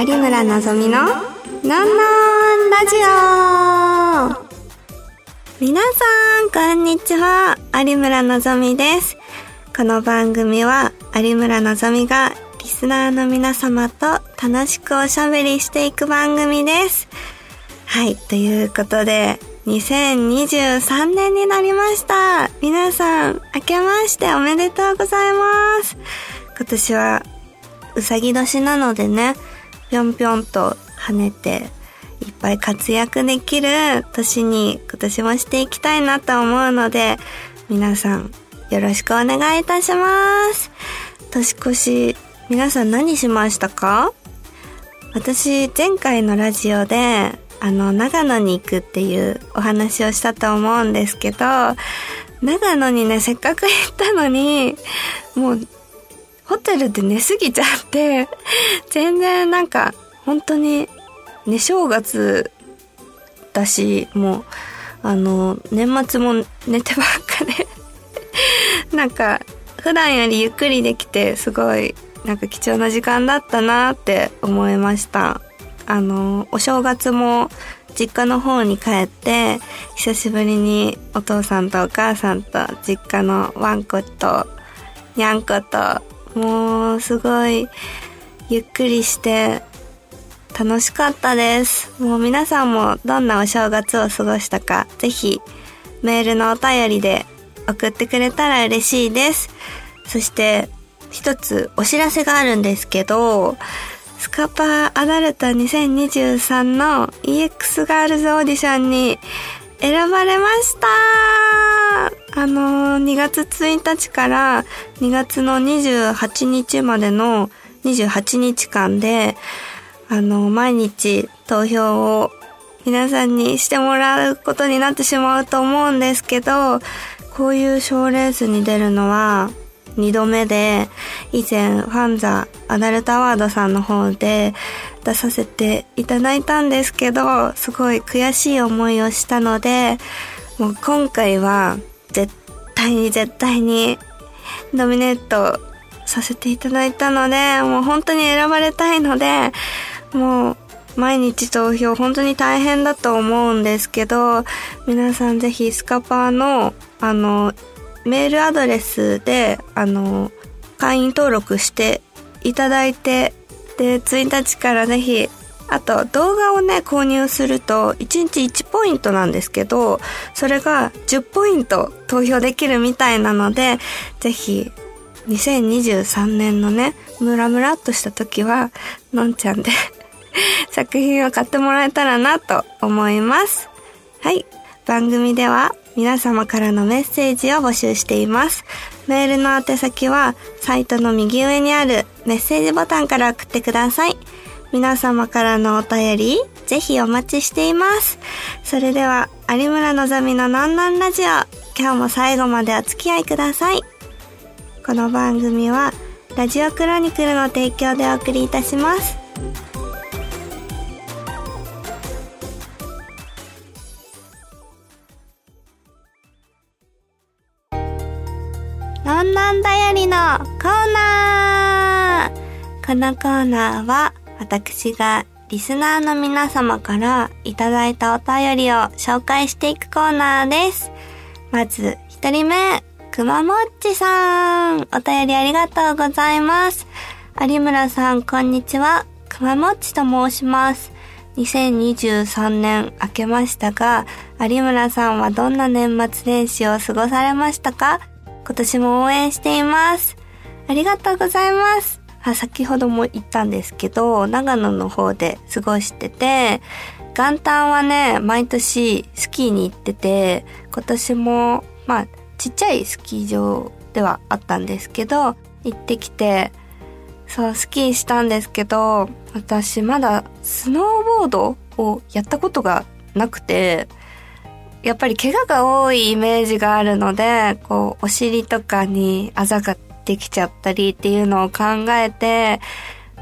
有村のぞみののんのんラジオ皆さん、こんにちは。有村のぞみです。この番組は有村のぞみがリスナーの皆様と楽しくおしゃべりしていく番組です。はい、ということで、2023年になりました。皆さん、明けましておめでとうございます。今年は、うさぎ年なのでね、ぴょんぴょんと跳ねて、いっぱい活躍できる年に今年もしていきたいなと思うので、皆さん、よろしくお願いいたします。年越し、皆さん何しましたか？私、前回のラジオで、あの、長野に行くっていうお話をしたと思うんですけど、長野にね、せっかく行ったのに、もう、ホテルで寝すぎちゃって、全然なんか、本当に、寝正月だし、もう、あの、年末も寝てばっかで、なんか、普段よりゆっくりできて、すごい、なんか貴重な時間だったなって思いました。あの、お正月も実家の方に帰って、久しぶりにお父さんとお母さんと実家のワンコとにゃんこと、もうすごいゆっくりして楽しかったです。もう皆さんもどんなお正月を過ごしたか、ぜひメールのお便りで送ってくれたら嬉しいです。そして一つお知らせがあるんですけど、スカパーアダルト2023の EX ガールズオーディションに選ばれました。あの、2月1日から2月の28日までの28日間で、あの、毎日投票を皆さんにしてもらうことになってしまうと思うんですけど、こういう賞レースに出るのは2度目で、以前ファンザアダルトアワードさんの方で出させていただいたんですけど、すごい悔しい思いをしたので、もう今回は絶対に絶対にノミネートさせていただいたので、もう本当に選ばれたいので、もう毎日投票本当に大変だと思うんですけど、皆さんぜひスカパーの、あの、メールアドレスで、あの、会員登録していただいて、で、1日からぜひ、あと動画をね、購入すると1日1ポイントなんですけど、それが10ポイント投票できるみたいなので、ぜひ、2023年のね、ムラムラっとした時は、のんちゃんで作品を買ってもらえたらなと思います。はい。番組では皆様からのメッセージを募集しています。メールの宛先はサイトの右上にあるメッセージボタンから送ってください。皆様からのお便り、ぜひお待ちしています。それでは、有村のぞみののんのんラジオ、今日も最後までお付き合いください。この番組は、ラジオクロニクルの提供でお送りいたします。のんのんだよりのコーナーこのコーナーは私がリスナーの皆様からいただいたお便りを紹介していくコーナーです。まず一人目、くまもっちさん。お便りありがとうございます。有村さん、こんにちは。くまもっちと申します。2023年明けましたが、有村さんはどんな年末年始を過ごされましたか？今年も応援しています。ありがとうございます。あ先ほども言ったんですけど、長野の方で過ごしてて、元旦はね、毎年スキーに行ってて、今年も、まあ、ちっちゃいスキー場ではあったんですけど、行ってきて、そう、スキーしたんですけど、私まだスノーボードをやったことがなくて、やっぱり怪我が多いイメージがあるので、こう、お尻とかにあざができちゃったりっていうのを考えて、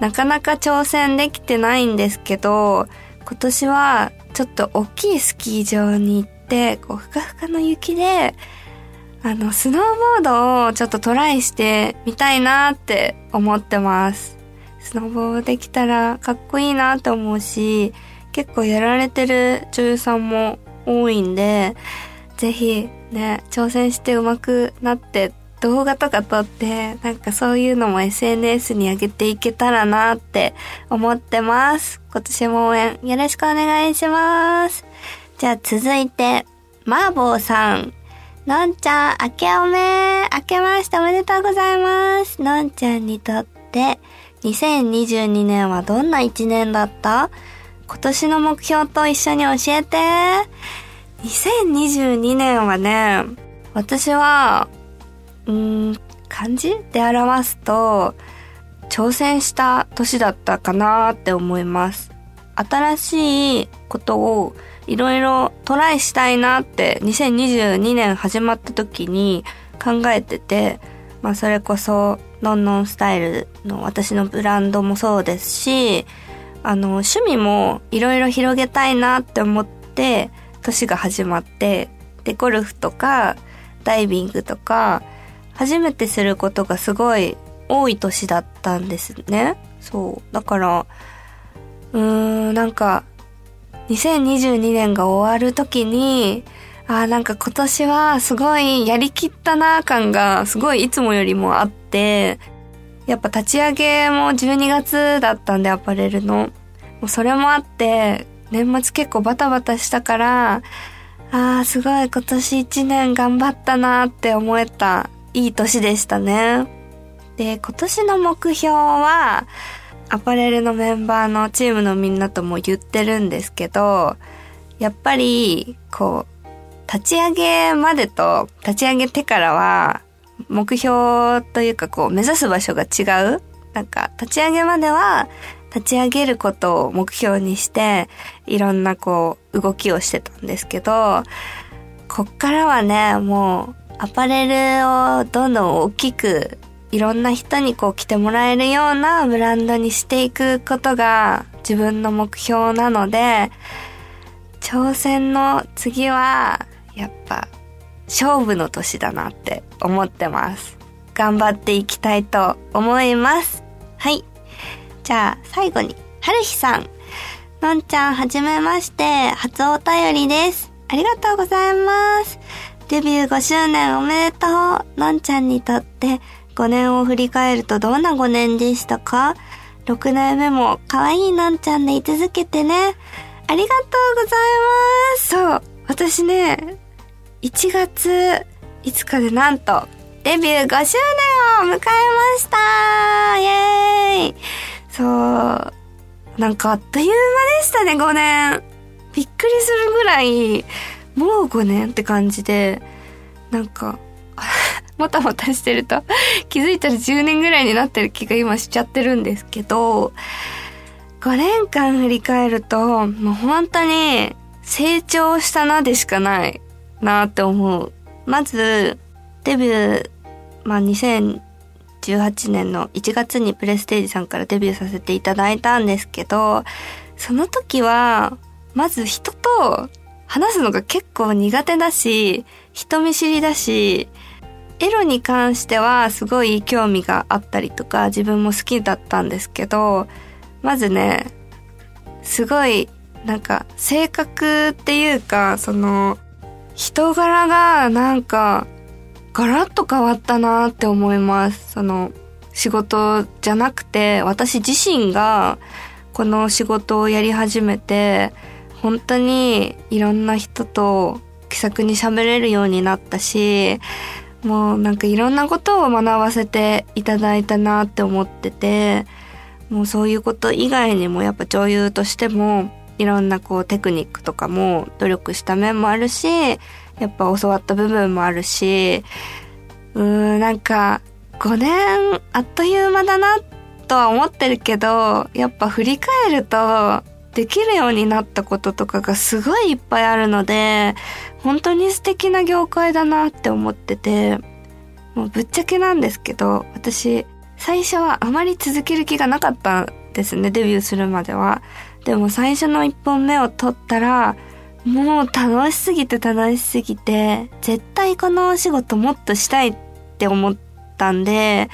なかなか挑戦できてないんですけど、今年はちょっと大きいスキー場に行って、こう、ふかふかの雪で、あの、スノーボードをちょっとトライしてみたいなって思ってます。スノボーできたらかっこいいなって思うし、結構やられてる女優さんも多いんで、ぜひね、挑戦して上手くなって動画とか撮って、なんかそういうのも SNS に上げていけたらなって思ってます。今年も応援よろしくお願いします。じゃあ続いて、マーボーさん。のんちゃん、明けおめ明けましておめでとうございます。のんちゃんにとって、2022年はどんな一年だった？今年の目標と一緒に教えて。2022年はね、私は、うーん、漢字で表すと、挑戦した年だったかなって思います。新しいことをいろいろトライしたいなって2022年始まった時に考えてて、まあそれこそノンノンスタイルの私のブランドもそうですし、あの趣味もいろいろ広げたいなって思って年が始まって、でゴルフとかダイビングとか初めてすることがすごい多い年だったんですね。そう。だから、うーん、なんか、2022年が終わる時に、ああ、なんか今年はすごいやりきったな感がすごいいつもよりもあって、やっぱ立ち上げも12月だったんでアパレルの。もうそれもあって、年末結構バタバタしたから、ああ、すごい今年1年頑張ったなーって思えたいい年でしたね。で、今年の目標は、アパレルのメンバーのチームのみんなとも言ってるんですけど、やっぱり、こう、立ち上げまでと立ち上げてからは、目標というかこう、目指す場所が違う？なんか、立ち上げまでは、立ち上げることを目標にして、いろんなこう、動きをしてたんですけど、こっからはね、もう、アパレルをどんどん大きくいろんな人にこう着てもらえるようなブランドにしていくことが自分の目標なので、挑戦の次は、やっぱ、勝負の年だなって思ってます。頑張っていきたいと思います。はい。じゃあ、最後に、はるひさん。のんちゃん、はじめまして。初お便りです。ありがとうございます。デビュー5周年おめでとう。のんちゃんにとって5年を振り返るとどんな5年でしたか ?6 年目も可愛いなんちゃんで居続けてね。ありがとうございます。そう。私ね、1月5日でなんと、デビュー5周年を迎えましたイェーイそう。なんかあっという間でしたね、5年。びっくりするぐらい、もう5年って感じで、なんか、もたもたしてると気づいたら10年ぐらいになってる気が今しちゃってるんですけど、5年間振り返ると、もう本当に成長したなでしかないなって思う。まず、デビュー、まあ、2018年の1月にプレステージさんからデビューさせていただいたんですけど、その時は、まず人と話すのが結構苦手だし、人見知りだし、エロに関してはすごい興味があったりとか自分も好きだったんですけど、まずね、すごいなんか性格っていうか、その人柄がなんかガラッと変わったなって思います。その仕事じゃなくて私自身がこの仕事をやり始めて本当にいろんな人と気さくに喋れるようになったしもうなんかいろんなことを学ばせていただいたなって思ってて、もうそういうこと以外にもやっぱ女優としてもいろんなこうテクニックとかも努力した面もあるし、やっぱ教わった部分もあるし、うーん、なんか5年あっという間だなとは思ってるけど、やっぱ振り返るとできるようになったこととかがすごいいっぱいあるので、本当に素敵な業界だなって思ってて、もうぶっちゃけなんですけど、私、最初はあまり続ける気がなかったんですね、デビューするまでは。でも最初の一本目を取ったら、もう楽しすぎて楽しすぎて、絶対このお仕事もっとしたいって思ったんで、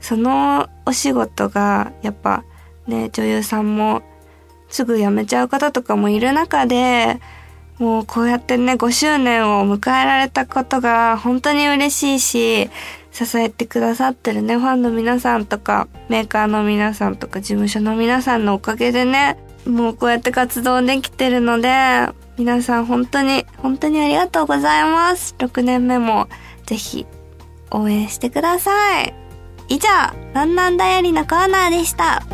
そのお仕事がやっぱね、女優さんもすぐ辞めちゃう方とかもいる中で、もうこうやってね、5周年を迎えられたことが本当に嬉しいし、支えてくださってるね、ファンの皆さんとか、メーカーの皆さんとか、事務所の皆さんのおかげでね、もうこうやって活動できてるので、皆さん本当に、本当にありがとうございます。6年目もぜひ応援してください。以上、なんなんだよりのコーナーでした。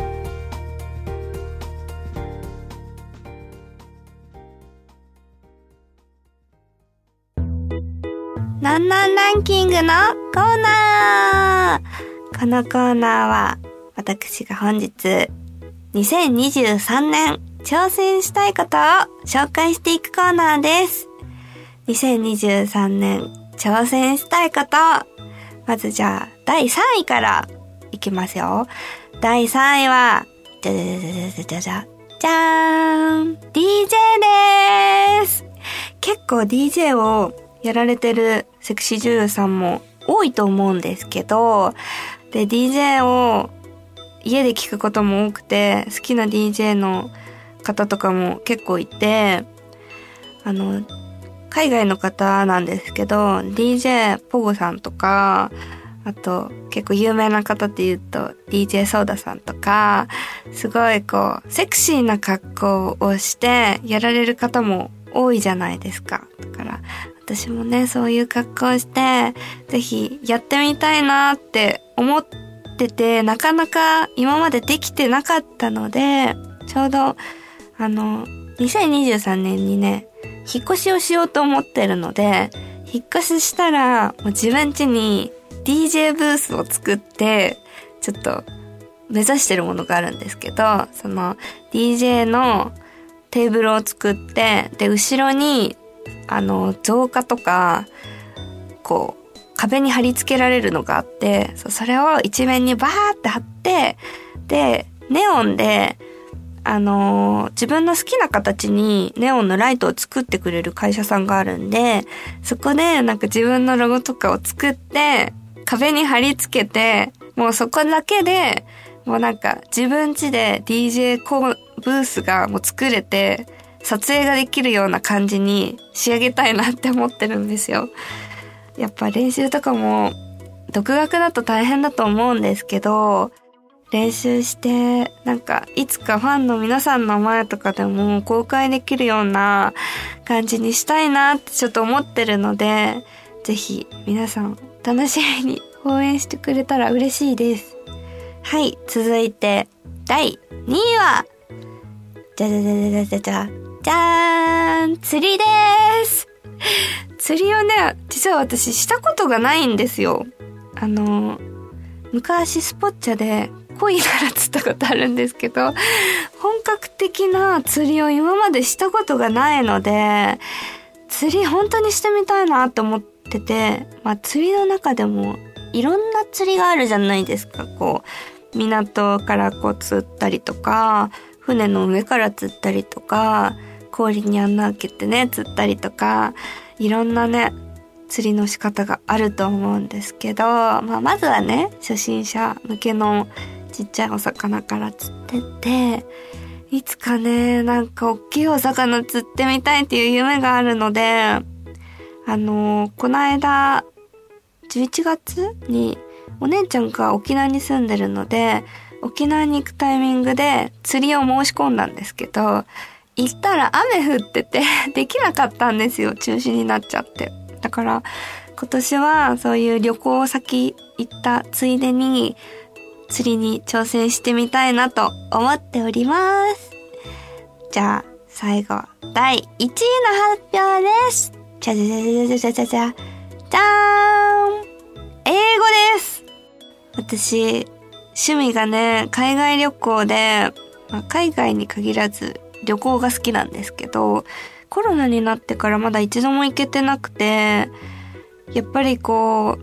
なんなんランキングのコーナーこのコーナーは、私が本日、2023年挑戦したいことを紹介していくコーナーです。2023年挑戦したいこと。まずじゃあ、第3位からいきますよ。第3位は、じゃじゃじゃじゃじゃじゃじゃ、じゃーん !DJ でーす結構 DJ をやられてるセクシー女優さんも多いと思うんですけど、で、DJ を家で聞くことも多くて、好きな DJ の方とかも結構いて、あの、海外の方なんですけど、DJ ポゴさんとか、あと結構有名な方って言うと DJ ソーダさんとか、すごいこう、セクシーな格好をしてやられる方も多いじゃないですか。だから、私もね、そういう格好をして、ぜひやってみたいなって思ってて、なかなか今までできてなかったので、ちょうど、あの、2023年にね、引っ越しをしようと思ってるので、引っ越ししたら、もう自分家に DJ ブースを作って、ちょっと目指してるものがあるんですけど、その DJ のテーブルを作って、で、後ろにあの、造花とか、こう、壁に貼り付けられるのがあって、それを一面にバーって貼って、で、ネオンで、あのー、自分の好きな形にネオンのライトを作ってくれる会社さんがあるんで、そこでなんか自分のロゴとかを作って、壁に貼り付けて、もうそこだけで、もうなんか自分家で DJ コブースがもう作れて、撮影ができるような感じに仕上げたいなって思ってるんですよ。やっぱ練習とかも独学だと大変だと思うんですけど、練習して、なんか、いつかファンの皆さんの前とかでも公開できるような感じにしたいなってちょっと思ってるので、ぜひ皆さん楽しみに応援してくれたら嬉しいです。はい、続いて、第2位は、じゃじゃじゃじゃじゃじゃ、じゃーん釣りです釣りをね、実は私したことがないんですよ。あの、昔スポッチャで恋なら釣ったことあるんですけど、本格的な釣りを今までしたことがないので、釣り本当にしてみたいなと思ってて、まあ釣りの中でもいろんな釣りがあるじゃないですか。こう、港からこう釣ったりとか、船の上から釣ったりとか、氷に穴開けてね、釣ったりとか、いろんなね、釣りの仕方があると思うんですけど、まあ、まずはね、初心者向けのちっちゃいお魚から釣ってて、いつかね、なんか大きいお魚釣ってみたいっていう夢があるので、あの、この間、11月にお姉ちゃんが沖縄に住んでるので、沖縄に行くタイミングで釣りを申し込んだんですけど、行ったら雨降ってて できなかったんですよ。中止になっちゃって。だから今年はそういう旅行先行ったついでに釣りに挑戦してみたいなと思っております。じゃあ最後第1位の発表です。じゃじゃじゃじゃじゃじゃじゃじゃーん英語です私、趣味がね、海外旅行で、まあ、海外に限らず旅行が好きなんですけど、コロナになってからまだ一度も行けてなくて、やっぱりこ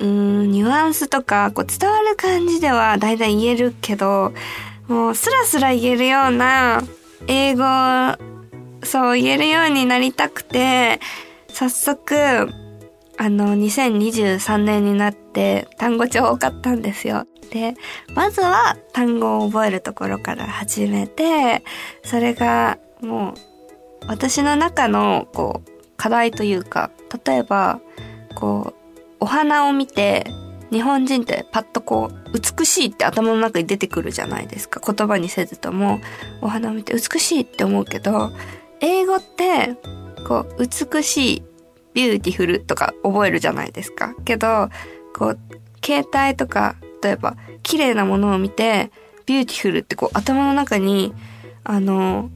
う、うん、ニュアンスとか、こう伝わる感じではだいたい言えるけど、もうスラスラ言えるような英語、そう言えるようになりたくて、早速、あの、2023年になって単語帳多かったんですよ。で、まずは単語を覚えるところから始めて、それがもう私の中のこう課題というか、例えば、こう、お花を見て、日本人ってパッとこう、美しいって頭の中に出てくるじゃないですか。言葉にせずとも、お花を見て美しいって思うけど、英語って、こう、美しい beautiful とか覚えるじゃないですか。けど、こう、携帯とか、例えば、綺麗なものを見て、 beautiful ってこう頭の中に、あの、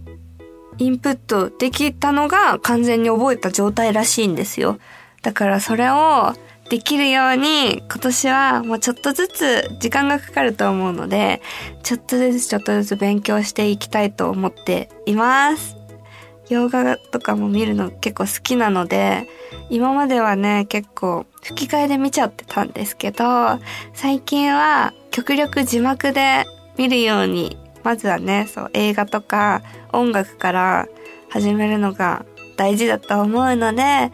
インプットできたのが完全に覚えた状態らしいんですよ。だからそれをできるように今年はもうちょっとずつ時間がかかると思うので、ちょっとずつちょっとずつ勉強していきたいと思っています。洋画とかも見るの結構好きなので、今まではね、結構吹き替えで見ちゃってたんですけど、最近は極力字幕で見るように、まずはね、そう映画とか音楽から始めるのが大事だと思うので、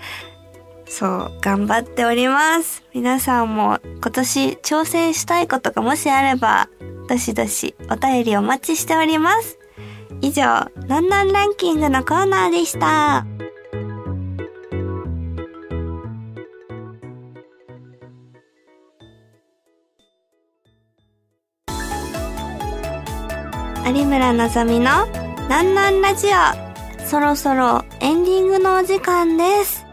そう、頑張っております。皆さんも今年挑戦したいことがもしあれば、どしどしお便りお待ちしております。以上、なんなんランキングのコーナーでした。有村のぞみのなんなんラジオ。そろそろエンディングのお時間です。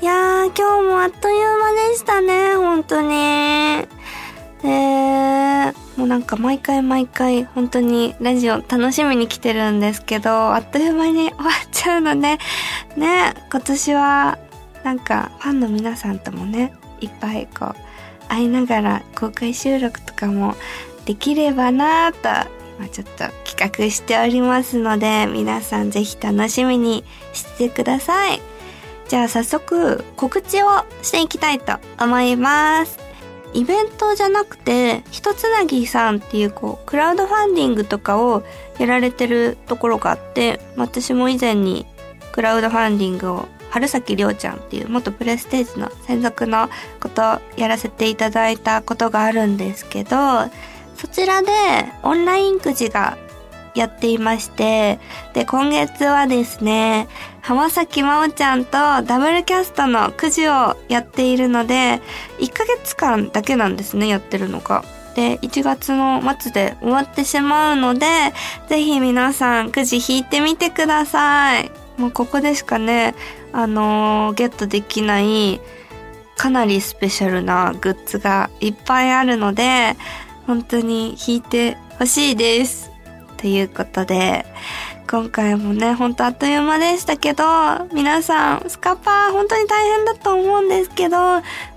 いやー、今日もあっという間でしたね、本当に。えー、もうなんか毎回毎回本当にラジオ楽しみに来てるんですけど、あっという間に終わっちゃうので、ね、今年はなんかファンの皆さんともね、いっぱいこう、会いながら公開収録とかもできればなぁと、今ちょっと企画しておりますので、皆さんぜひ楽しみにしてください。じゃあ早速告知をしていきたいと思います。イベントじゃなくて、ひとつなぎさんっていうこう、クラウドファンディングとかをやられてるところがあって、私も以前にクラウドファンディングを春崎りょうちゃんっていう元プレステージの専属のことやらせていただいたことがあるんですけど、そちらでオンラインくじがやっていまして、で、今月はですね、浜崎真央ちゃんとダブルキャストのくじをやっているので、1ヶ月間だけなんですね、やってるのが。で、1月の末で終わってしまうので、ぜひ皆さんくじ引いてみてください。もうここでしかね、あのー、ゲットできない、かなりスペシャルなグッズがいっぱいあるので、本当に引いてほしいです。ということで、今回もね、ほんとあっという間でしたけど、皆さん、スカパー本当に大変だと思うんですけど、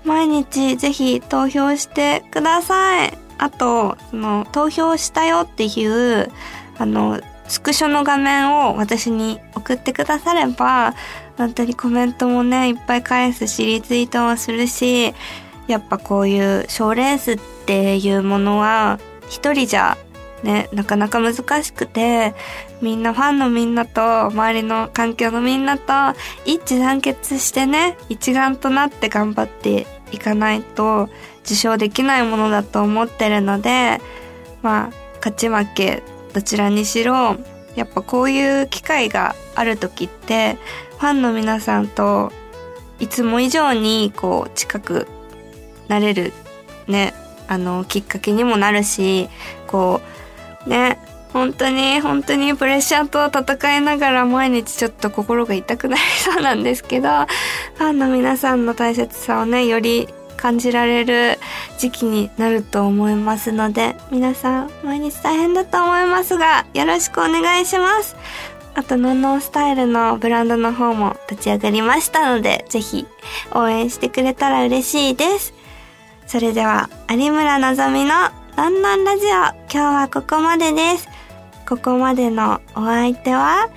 毎日ぜひ投票してください。あと、その、投票したよっていう、あの、スクショの画面を私に送ってくだされば、本当にコメントもね、いっぱい返すし、リツイートもするし、やっぱこういう賞レースっていうものは、一人じゃね、なかなか難しくて、みんなファンのみんなと、周りの環境のみんなと、一致団結してね、一丸となって頑張っていかないと、受賞できないものだと思ってるので、まあ、勝ち負け、どちらにしろ、やっぱこういう機会がある時って、ファンの皆さんと、いつも以上に、こう、近くなれる、ね、あの、きっかけにもなるし、こう、ね、本当に本当にプレッシャーと戦いながら毎日ちょっと心が痛くなりそうなんですけど、ファンの皆さんの大切さをね、より感じられる時期になると思いますので、皆さん毎日大変だと思いますが、よろしくお願いします。あと、ノンノンスタイルのブランドの方も立ち上がりましたので、ぜひ応援してくれたら嬉しいです。それでは、有村のぞみのランナンラジオ、今日はここまでです。ここまでのお相手は、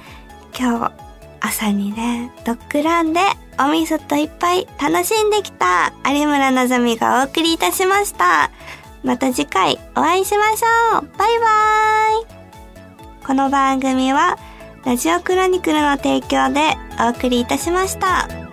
今日、朝にね、ドッグランでお味噌といっぱい楽しんできた有村のぞみがお送りいたしました。また次回お会いしましょう。バイバーイ。この番組は、ラジオクロニクルの提供でお送りいたしました。